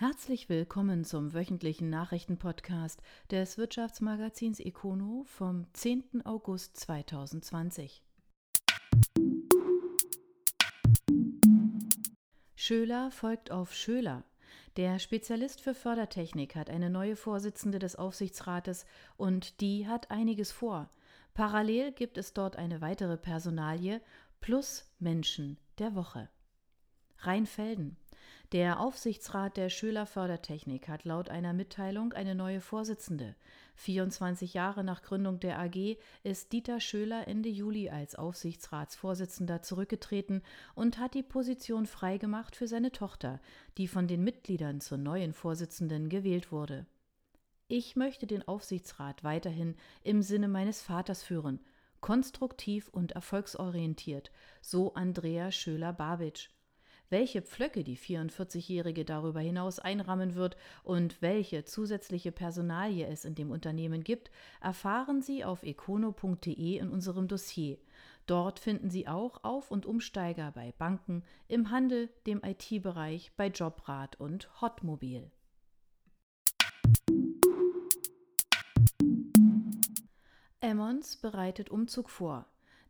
Herzlich willkommen zum wöchentlichen Nachrichtenpodcast des Wirtschaftsmagazins Econo vom 10. August 2020. Schöler folgt auf Schöler. Der Spezialist für Fördertechnik hat eine neue Vorsitzende des Aufsichtsrates und die hat einiges vor. Parallel gibt es dort eine weitere Personalie plus Menschen der Woche. Rheinfelden. Der Aufsichtsrat der Schöler Fördertechnik hat laut einer Mitteilung eine neue Vorsitzende. 24 Jahre nach Gründung der AG ist Dieter Schöler Ende Juli als Aufsichtsratsvorsitzender zurückgetreten und hat die Position freigemacht für seine Tochter, die von den Mitgliedern zur neuen Vorsitzenden gewählt wurde. Ich möchte den Aufsichtsrat weiterhin im Sinne meines Vaters führen, konstruktiv und erfolgsorientiert, so Andrea Schöler-Babitsch welche Pflöcke die 44-Jährige darüber hinaus einrammen wird und welche zusätzliche Personalie es in dem Unternehmen gibt, erfahren Sie auf econo.de in unserem Dossier. Dort finden Sie auch Auf- und Umsteiger bei Banken, im Handel, dem IT-Bereich, bei Jobrat und Hotmobil. Emmons bereitet Umzug vor.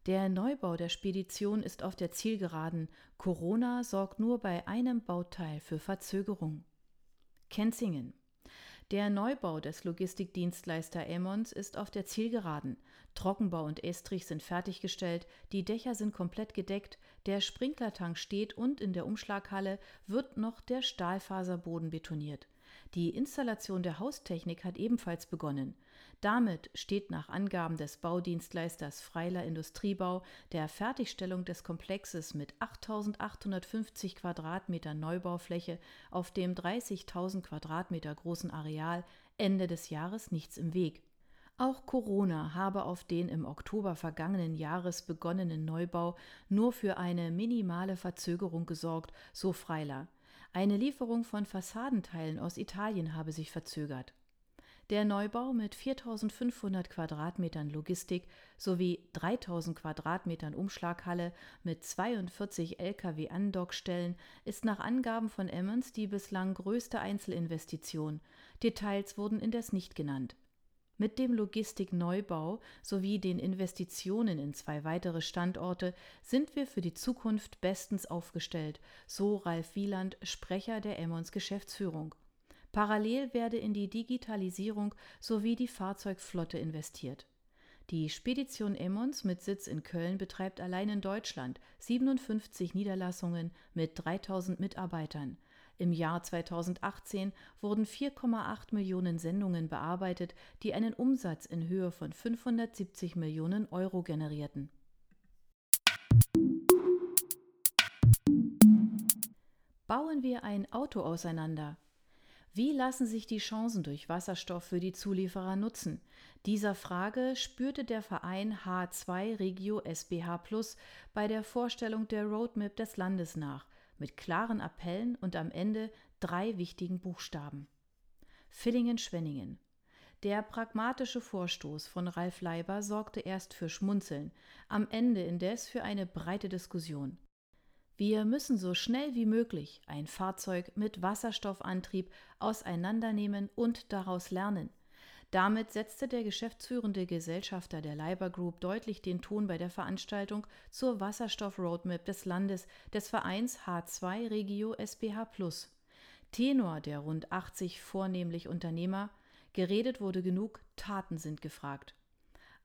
Der Neubau der Spedition ist auf der Zielgeraden. Corona sorgt nur bei einem Bauteil für Verzögerung. Kenzingen. Der Neubau des Logistikdienstleister Emmons ist auf der Zielgeraden. Trockenbau und Estrich sind fertiggestellt, die Dächer sind komplett gedeckt, der Sprinklertank steht und in der Umschlaghalle wird noch der Stahlfaserboden betoniert. Die Installation der Haustechnik hat ebenfalls begonnen. Damit steht nach Angaben des Baudienstleisters Freiler Industriebau der Fertigstellung des Komplexes mit 8.850 Quadratmetern Neubaufläche auf dem 30.000 Quadratmeter großen Areal Ende des Jahres nichts im Weg. Auch Corona habe auf den im Oktober vergangenen Jahres begonnenen Neubau nur für eine minimale Verzögerung gesorgt, so Freiler. Eine Lieferung von Fassadenteilen aus Italien habe sich verzögert. Der Neubau mit 4500 Quadratmetern Logistik sowie 3000 Quadratmetern Umschlaghalle mit 42 Lkw-Andockstellen ist nach Angaben von Emmons die bislang größte Einzelinvestition. Details wurden indes nicht genannt. Mit dem Logistikneubau sowie den Investitionen in zwei weitere Standorte sind wir für die Zukunft bestens aufgestellt, so Ralf Wieland, Sprecher der Emmons Geschäftsführung. Parallel werde in die Digitalisierung sowie die Fahrzeugflotte investiert. Die Spedition Emmons mit Sitz in Köln betreibt allein in Deutschland 57 Niederlassungen mit 3000 Mitarbeitern. Im Jahr 2018 wurden 4,8 Millionen Sendungen bearbeitet, die einen Umsatz in Höhe von 570 Millionen Euro generierten. Bauen wir ein Auto auseinander? Wie lassen sich die Chancen durch Wasserstoff für die Zulieferer nutzen? Dieser Frage spürte der Verein H2 Regio SBH Plus bei der Vorstellung der Roadmap des Landes nach mit klaren Appellen und am Ende drei wichtigen Buchstaben. Villingen-Schwenningen. Der pragmatische Vorstoß von Ralf Leiber sorgte erst für Schmunzeln, am Ende indes für eine breite Diskussion. Wir müssen so schnell wie möglich ein Fahrzeug mit Wasserstoffantrieb auseinandernehmen und daraus lernen. Damit setzte der geschäftsführende Gesellschafter der Leiber Group deutlich den Ton bei der Veranstaltung zur Wasserstoff-Roadmap des Landes des Vereins H2 Regio SBH Plus. Tenor der rund 80 vornehmlich Unternehmer, geredet wurde genug, Taten sind gefragt.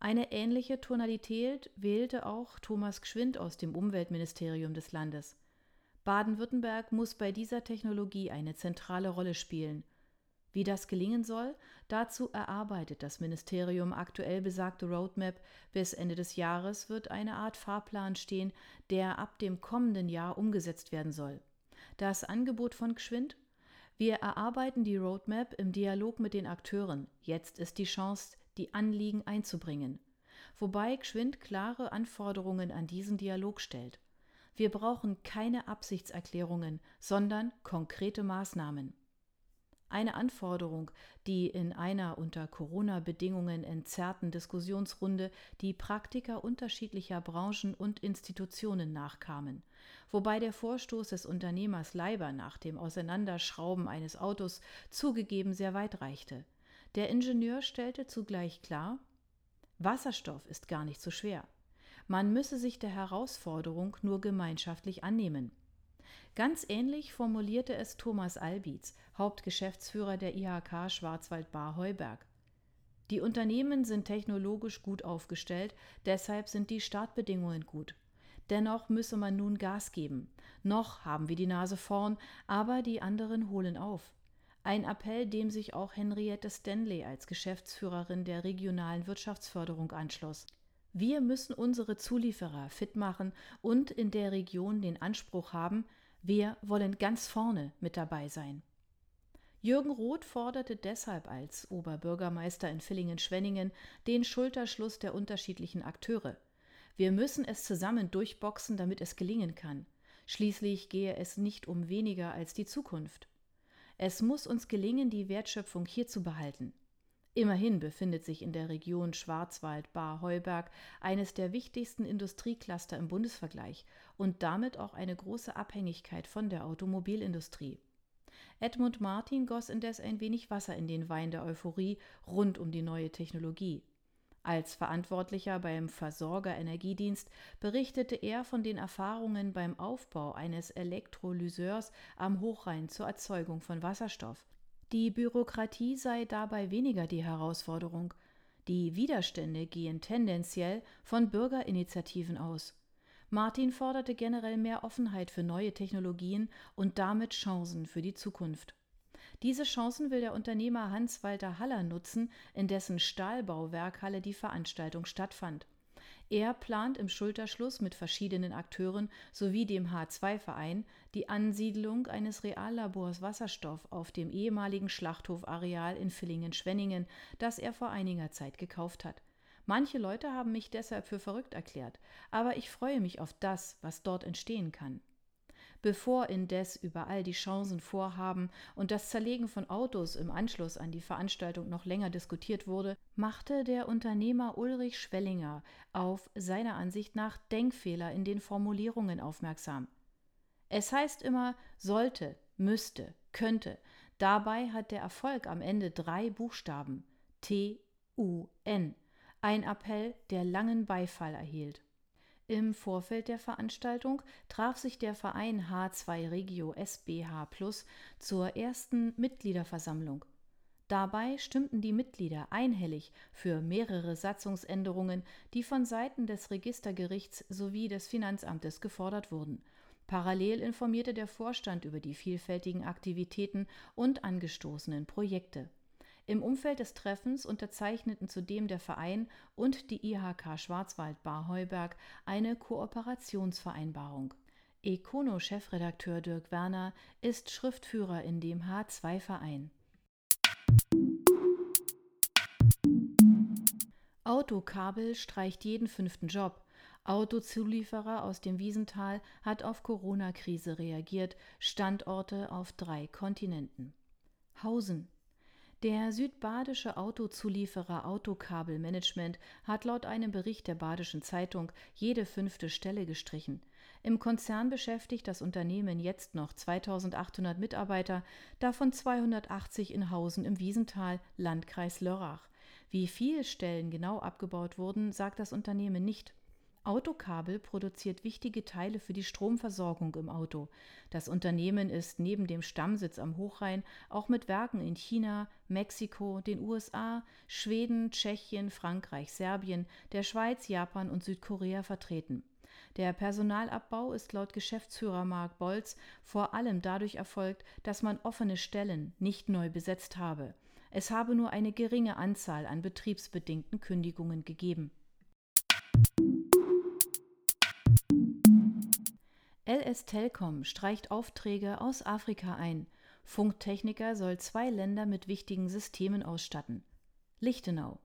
Eine ähnliche Tonalität wählte auch Thomas Gschwind aus dem Umweltministerium des Landes. Baden-Württemberg muss bei dieser Technologie eine zentrale Rolle spielen. Wie das gelingen soll, dazu erarbeitet das Ministerium aktuell besagte Roadmap. Bis Ende des Jahres wird eine Art Fahrplan stehen, der ab dem kommenden Jahr umgesetzt werden soll. Das Angebot von Gschwind? Wir erarbeiten die Roadmap im Dialog mit den Akteuren. Jetzt ist die Chance, die Anliegen einzubringen. Wobei Gschwind klare Anforderungen an diesen Dialog stellt. Wir brauchen keine Absichtserklärungen, sondern konkrete Maßnahmen. eine Anforderung, die in einer unter Corona-Bedingungen entzerrten Diskussionsrunde die Praktiker unterschiedlicher Branchen und Institutionen nachkamen, wobei der Vorstoß des Unternehmers Leiber nach dem Auseinanderschrauben eines Autos zugegeben sehr weit reichte. Der Ingenieur stellte zugleich klar, Wasserstoff ist gar nicht so schwer. Man müsse sich der Herausforderung nur gemeinschaftlich annehmen. Ganz ähnlich formulierte es Thomas Albitz, Hauptgeschäftsführer der IHK Schwarzwald-Bar-Heuberg. Die Unternehmen sind technologisch gut aufgestellt, deshalb sind die Startbedingungen gut. Dennoch müsse man nun Gas geben. Noch haben wir die Nase vorn, aber die anderen holen auf. Ein Appell, dem sich auch Henriette Stanley als Geschäftsführerin der regionalen Wirtschaftsförderung anschloss. Wir müssen unsere Zulieferer fit machen und in der Region den Anspruch haben, wir wollen ganz vorne mit dabei sein. Jürgen Roth forderte deshalb als Oberbürgermeister in Villingen-Schwenningen den Schulterschluss der unterschiedlichen Akteure. Wir müssen es zusammen durchboxen, damit es gelingen kann. Schließlich gehe es nicht um weniger als die Zukunft. Es muss uns gelingen, die Wertschöpfung hier zu behalten. Immerhin befindet sich in der Region Schwarzwald-Bar-Heuberg eines der wichtigsten Industriecluster im Bundesvergleich und damit auch eine große Abhängigkeit von der Automobilindustrie. Edmund Martin goss indes ein wenig Wasser in den Wein der Euphorie rund um die neue Technologie. Als Verantwortlicher beim Versorger Energiedienst berichtete er von den Erfahrungen beim Aufbau eines Elektrolyseurs am Hochrhein zur Erzeugung von Wasserstoff. Die Bürokratie sei dabei weniger die Herausforderung. Die Widerstände gehen tendenziell von Bürgerinitiativen aus. Martin forderte generell mehr Offenheit für neue Technologien und damit Chancen für die Zukunft. Diese Chancen will der Unternehmer Hans-Walter Haller nutzen, in dessen Stahlbauwerkhalle die Veranstaltung stattfand. Er plant im Schulterschluss mit verschiedenen Akteuren sowie dem H2-Verein die Ansiedlung eines Reallabors Wasserstoff auf dem ehemaligen Schlachthofareal in Villingen-Schwenningen, das er vor einiger Zeit gekauft hat. Manche Leute haben mich deshalb für verrückt erklärt, aber ich freue mich auf das, was dort entstehen kann. Bevor indes überall die Chancen vorhaben und das Zerlegen von Autos im Anschluss an die Veranstaltung noch länger diskutiert wurde, machte der Unternehmer Ulrich Schwellinger auf seiner Ansicht nach Denkfehler in den Formulierungen aufmerksam. Es heißt immer sollte, müsste, könnte. Dabei hat der Erfolg am Ende drei Buchstaben T U N. Ein Appell, der langen Beifall erhielt. Im Vorfeld der Veranstaltung traf sich der Verein H2 Regio SBH Plus zur ersten Mitgliederversammlung. Dabei stimmten die Mitglieder einhellig für mehrere Satzungsänderungen, die von Seiten des Registergerichts sowie des Finanzamtes gefordert wurden. Parallel informierte der Vorstand über die vielfältigen Aktivitäten und angestoßenen Projekte. Im Umfeld des Treffens unterzeichneten zudem der Verein und die IHK Schwarzwald-Bar-Heuberg eine Kooperationsvereinbarung. Econo-Chefredakteur Dirk Werner ist Schriftführer in dem H2-Verein. Autokabel streicht jeden fünften Job. Autozulieferer aus dem Wiesental hat auf Corona-Krise reagiert, Standorte auf drei Kontinenten. Hausen der südbadische Autozulieferer Autokabel Management hat laut einem Bericht der Badischen Zeitung jede fünfte Stelle gestrichen. Im Konzern beschäftigt das Unternehmen jetzt noch 2800 Mitarbeiter, davon 280 in Hausen im Wiesental, Landkreis Lörrach. Wie viele Stellen genau abgebaut wurden, sagt das Unternehmen nicht. Autokabel produziert wichtige Teile für die Stromversorgung im Auto. Das Unternehmen ist neben dem Stammsitz am Hochrhein auch mit Werken in China, Mexiko, den USA, Schweden, Tschechien, Frankreich, Serbien, der Schweiz, Japan und Südkorea vertreten. Der Personalabbau ist laut Geschäftsführer Mark Bolz vor allem dadurch erfolgt, dass man offene Stellen nicht neu besetzt habe. Es habe nur eine geringe Anzahl an betriebsbedingten Kündigungen gegeben. LS Telkom streicht Aufträge aus Afrika ein. Funktechniker soll zwei Länder mit wichtigen Systemen ausstatten. Lichtenau.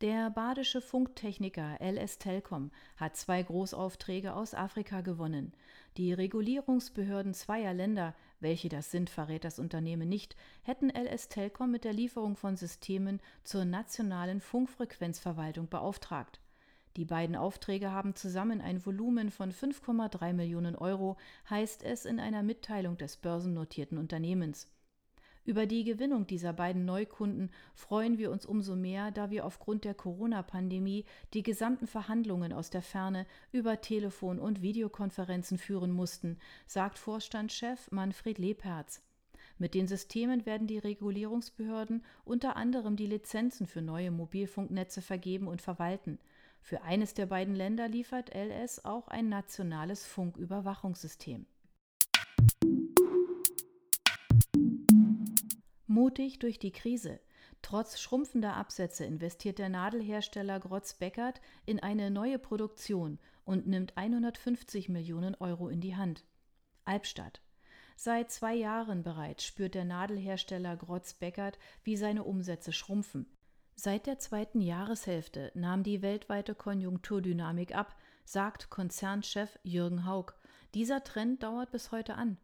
Der badische Funktechniker LS Telkom hat zwei Großaufträge aus Afrika gewonnen. Die Regulierungsbehörden zweier Länder, welche das sind, verrät das Unternehmen nicht, hätten LS Telkom mit der Lieferung von Systemen zur nationalen Funkfrequenzverwaltung beauftragt. Die beiden Aufträge haben zusammen ein Volumen von 5,3 Millionen Euro, heißt es in einer Mitteilung des börsennotierten Unternehmens. Über die Gewinnung dieser beiden Neukunden freuen wir uns umso mehr, da wir aufgrund der Corona-Pandemie die gesamten Verhandlungen aus der Ferne über Telefon- und Videokonferenzen führen mussten, sagt Vorstandschef Manfred Lebherz. Mit den Systemen werden die Regulierungsbehörden unter anderem die Lizenzen für neue Mobilfunknetze vergeben und verwalten. Für eines der beiden Länder liefert LS auch ein nationales Funküberwachungssystem. Mutig durch die Krise. Trotz schrumpfender Absätze investiert der Nadelhersteller Grotz Beckert in eine neue Produktion und nimmt 150 Millionen Euro in die Hand. Albstadt. Seit zwei Jahren bereits spürt der Nadelhersteller Grotz Beckert, wie seine Umsätze schrumpfen. Seit der zweiten Jahreshälfte nahm die weltweite Konjunkturdynamik ab, sagt Konzernchef Jürgen Haug. Dieser Trend dauert bis heute an.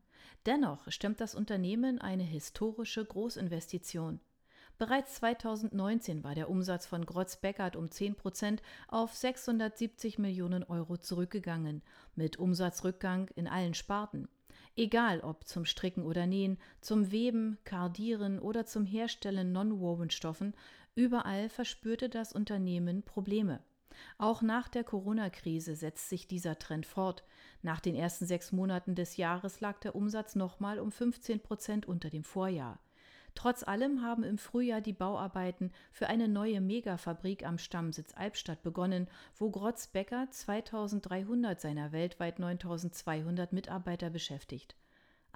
Dennoch stemmt das Unternehmen eine historische Großinvestition. Bereits 2019 war der Umsatz von Grotz Beckert um 10 Prozent auf 670 Millionen Euro zurückgegangen, mit Umsatzrückgang in allen Sparten. Egal ob zum Stricken oder Nähen, zum Weben, Kardieren oder zum Herstellen Non-Woven-Stoffen, überall verspürte das Unternehmen Probleme. Auch nach der Corona-Krise setzt sich dieser Trend fort. Nach den ersten sechs Monaten des Jahres lag der Umsatz nochmal um 15 Prozent unter dem Vorjahr. Trotz allem haben im Frühjahr die Bauarbeiten für eine neue Megafabrik am Stammsitz Albstadt begonnen, wo Grotz Becker 2300 seiner weltweit 9200 Mitarbeiter beschäftigt.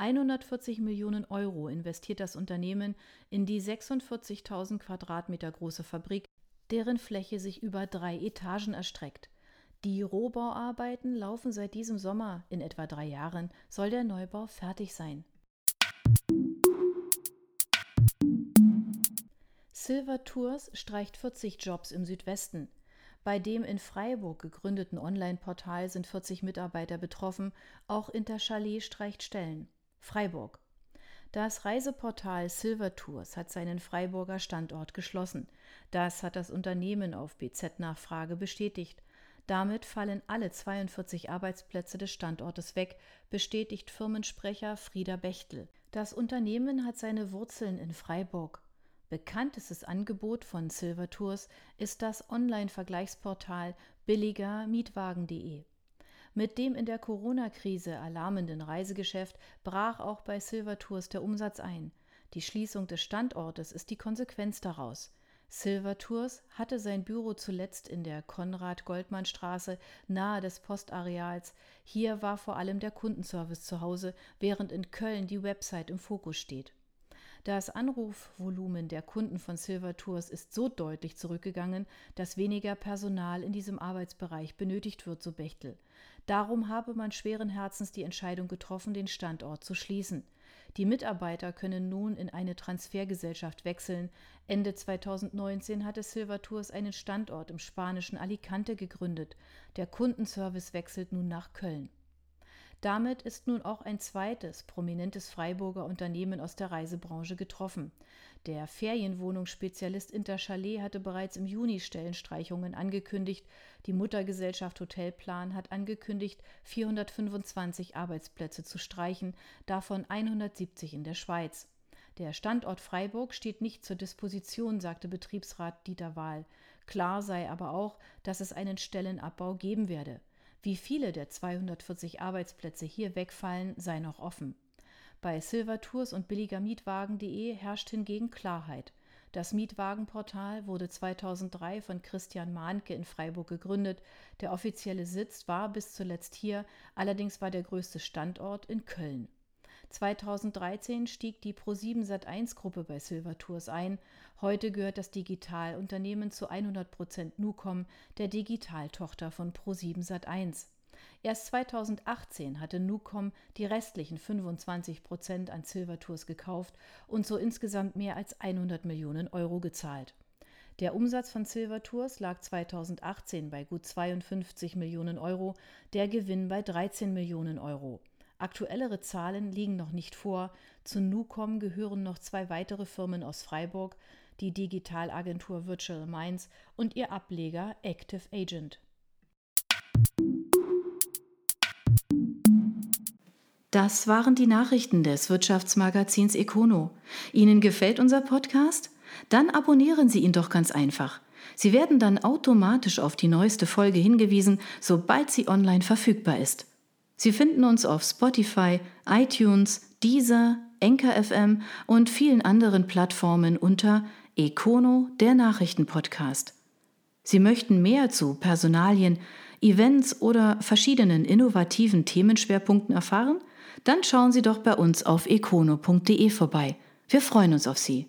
140 Millionen Euro investiert das Unternehmen in die 46.000 Quadratmeter große Fabrik deren Fläche sich über drei Etagen erstreckt. Die Rohbauarbeiten laufen seit diesem Sommer, in etwa drei Jahren soll der Neubau fertig sein. Silver Tours streicht 40 Jobs im Südwesten. Bei dem in Freiburg gegründeten Online-Portal sind 40 Mitarbeiter betroffen, auch Interchalet streicht Stellen. Freiburg. Das Reiseportal Silver Tours hat seinen Freiburger Standort geschlossen. Das hat das Unternehmen auf BZ-Nachfrage bestätigt. Damit fallen alle 42 Arbeitsplätze des Standortes weg, bestätigt Firmensprecher Frieder Bechtel. Das Unternehmen hat seine Wurzeln in Freiburg. Bekanntestes Angebot von Silver Tours ist das Online-Vergleichsportal billigermietwagen.de. Mit dem in der Corona-Krise alarmenden Reisegeschäft brach auch bei Silver Tours der Umsatz ein. Die Schließung des Standortes ist die Konsequenz daraus. Silver Tours hatte sein Büro zuletzt in der Konrad-Goldmann-Straße nahe des Postareals. Hier war vor allem der Kundenservice zu Hause, während in Köln die Website im Fokus steht. Das Anrufvolumen der Kunden von Silver Tours ist so deutlich zurückgegangen, dass weniger Personal in diesem Arbeitsbereich benötigt wird, so Bechtel. Darum habe man schweren Herzens die Entscheidung getroffen, den Standort zu schließen. Die Mitarbeiter können nun in eine Transfergesellschaft wechseln. Ende 2019 hatte Silver Tours einen Standort im spanischen Alicante gegründet. Der Kundenservice wechselt nun nach Köln. Damit ist nun auch ein zweites prominentes Freiburger Unternehmen aus der Reisebranche getroffen. Der Ferienwohnungsspezialist Interchalet hatte bereits im Juni Stellenstreichungen angekündigt. Die Muttergesellschaft Hotelplan hat angekündigt, 425 Arbeitsplätze zu streichen, davon 170 in der Schweiz. Der Standort Freiburg steht nicht zur Disposition, sagte Betriebsrat Dieter Wahl. Klar sei aber auch, dass es einen Stellenabbau geben werde. Wie viele der 240 Arbeitsplätze hier wegfallen, sei noch offen. Bei Silver Tours und billigermietwagen.de herrscht hingegen Klarheit. Das Mietwagenportal wurde 2003 von Christian Mahnke in Freiburg gegründet. Der offizielle Sitz war bis zuletzt hier, allerdings war der größte Standort in Köln. 2013 stieg die Pro7 Sat1 Gruppe bei Silver Tours ein. Heute gehört das Digitalunternehmen zu 100% Nucom, der Digitaltochter von Pro7 Sat1. Erst 2018 hatte Nucom die restlichen 25 Prozent an Silver Tours gekauft und so insgesamt mehr als 100 Millionen Euro gezahlt. Der Umsatz von Silver Tours lag 2018 bei gut 52 Millionen Euro, der Gewinn bei 13 Millionen Euro. Aktuellere Zahlen liegen noch nicht vor. Zu Nucom gehören noch zwei weitere Firmen aus Freiburg, die Digitalagentur Virtual Minds und ihr Ableger Active Agent. Das waren die Nachrichten des Wirtschaftsmagazins Econo. Ihnen gefällt unser Podcast? Dann abonnieren Sie ihn doch ganz einfach. Sie werden dann automatisch auf die neueste Folge hingewiesen, sobald sie online verfügbar ist. Sie finden uns auf Spotify, iTunes, Deezer, Enker FM und vielen anderen Plattformen unter Econo, der Nachrichtenpodcast. Sie möchten mehr zu Personalien, Events oder verschiedenen innovativen Themenschwerpunkten erfahren? Dann schauen Sie doch bei uns auf econo.de vorbei. Wir freuen uns auf Sie.